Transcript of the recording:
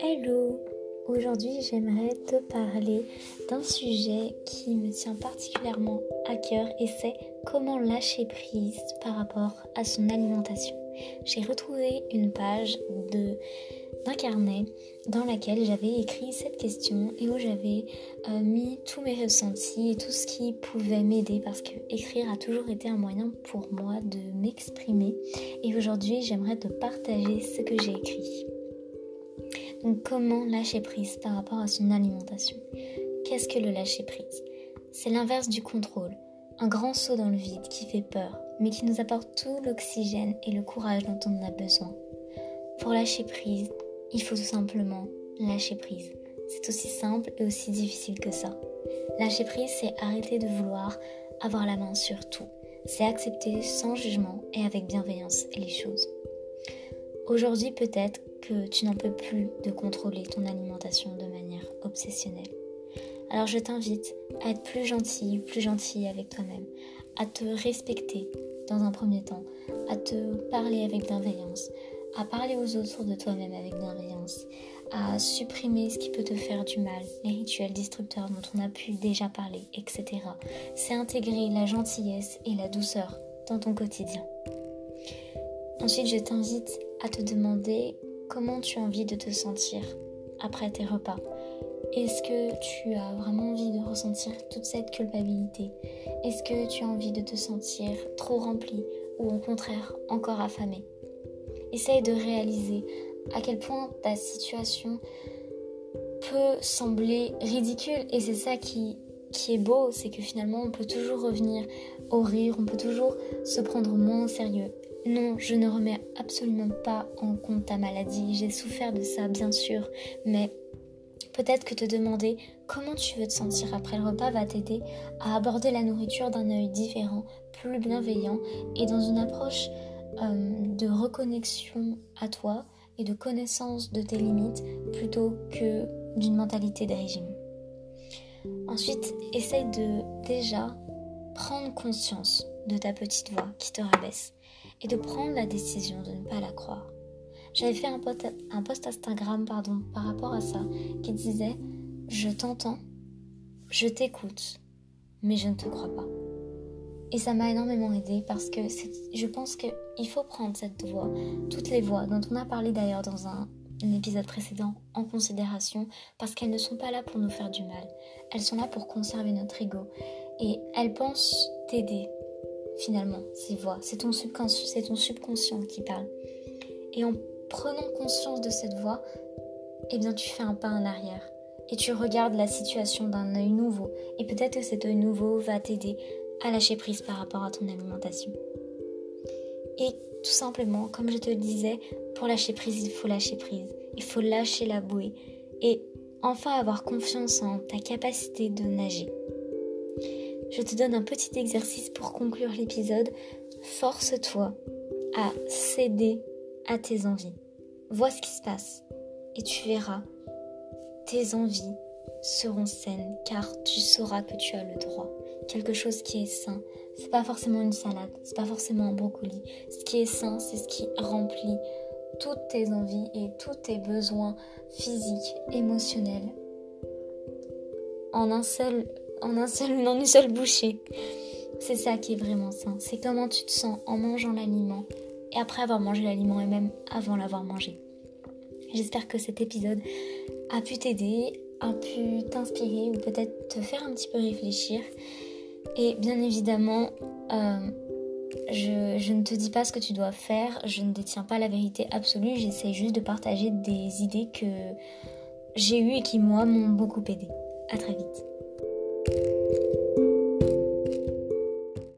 Hello Aujourd'hui j'aimerais te parler d'un sujet qui me tient particulièrement à cœur et c'est comment lâcher prise par rapport à son alimentation. J'ai retrouvé une page de d'un carnet dans laquelle j'avais écrit cette question et où j'avais euh, mis tous mes ressentis et tout ce qui pouvait m'aider parce que écrire a toujours été un moyen pour moi de m'exprimer et aujourd'hui j'aimerais te partager ce que j'ai écrit. Donc comment lâcher prise par rapport à son alimentation? Qu'est-ce que le lâcher prise? C'est l'inverse du contrôle, un grand saut dans le vide qui fait peur, mais qui nous apporte tout l'oxygène et le courage dont on a besoin. Pour lâcher prise, il faut tout simplement lâcher prise. C'est aussi simple et aussi difficile que ça. Lâcher prise, c'est arrêter de vouloir avoir la main sur tout. C'est accepter sans jugement et avec bienveillance les choses. Aujourd'hui, peut-être que tu n'en peux plus de contrôler ton alimentation de manière obsessionnelle. Alors je t'invite à être plus gentil, plus gentil avec toi-même, à te respecter dans un premier temps, à te parler avec bienveillance, à parler aux autres de toi-même avec bienveillance, à supprimer ce qui peut te faire du mal, les rituels destructeurs dont on a pu déjà parler, etc. C'est intégrer la gentillesse et la douceur dans ton quotidien. Ensuite, je t'invite à te demander comment tu as envie de te sentir après tes repas. Est-ce que tu as vraiment envie de ressentir toute cette culpabilité? Est-ce que tu as envie de te sentir trop rempli ou au contraire encore affamé? Essaye de réaliser à quel point ta situation peut sembler ridicule. Et c'est ça qui, qui est beau, c'est que finalement on peut toujours revenir au rire, on peut toujours se prendre moins au sérieux. Non, je ne remets absolument pas en compte ta maladie, j'ai souffert de ça bien sûr, mais peut-être que te demander comment tu veux te sentir après le repas va t'aider à aborder la nourriture d'un œil différent, plus bienveillant et dans une approche de reconnexion à toi et de connaissance de tes limites plutôt que d'une mentalité de régime. Ensuite, essaye de déjà prendre conscience de ta petite voix qui te rabaisse et de prendre la décision de ne pas la croire. J'avais fait un post, un post Instagram pardon, par rapport à ça qui disait Je t'entends, je t'écoute, mais je ne te crois pas. Et ça m'a énormément aidé parce que je pense qu'il faut prendre cette voix, toutes les voix dont on a parlé d'ailleurs dans un, épisode précédent, en considération parce qu'elles ne sont pas là pour nous faire du mal. Elles sont là pour conserver notre ego. Et elles pensent t'aider finalement, ces voix. C'est ton, subconscient, ton subconscient qui parle. Et en prenant conscience de cette voix, eh bien tu fais un pas en arrière et tu regardes la situation d'un œil nouveau. Et peut-être que cet œil nouveau va t'aider à lâcher prise par rapport à ton alimentation. Et tout simplement, comme je te le disais, pour lâcher prise, il faut lâcher prise. Il faut lâcher la bouée et enfin avoir confiance en ta capacité de nager. Je te donne un petit exercice pour conclure l'épisode. Force-toi à céder à tes envies. Vois ce qui se passe et tu verras, tes envies seront saines car tu sauras que tu as le droit quelque chose qui est sain. C'est pas forcément une salade, c'est pas forcément un brocoli. Ce qui est sain, c'est ce qui remplit toutes tes envies et tous tes besoins physiques, émotionnels en un seul, en un seul, en une seule bouchée. C'est ça qui est vraiment sain. C'est comment tu te sens en mangeant l'aliment et après avoir mangé l'aliment et même avant l'avoir mangé. J'espère que cet épisode a pu t'aider, a pu t'inspirer ou peut-être te faire un petit peu réfléchir. Et bien évidemment, euh, je, ne te dis pas ce que tu dois faire, je ne détiens pas la vérité absolue, j'essaie juste de partager des idées que j'ai eues et qui, moi, m'ont beaucoup aidé. À très vite.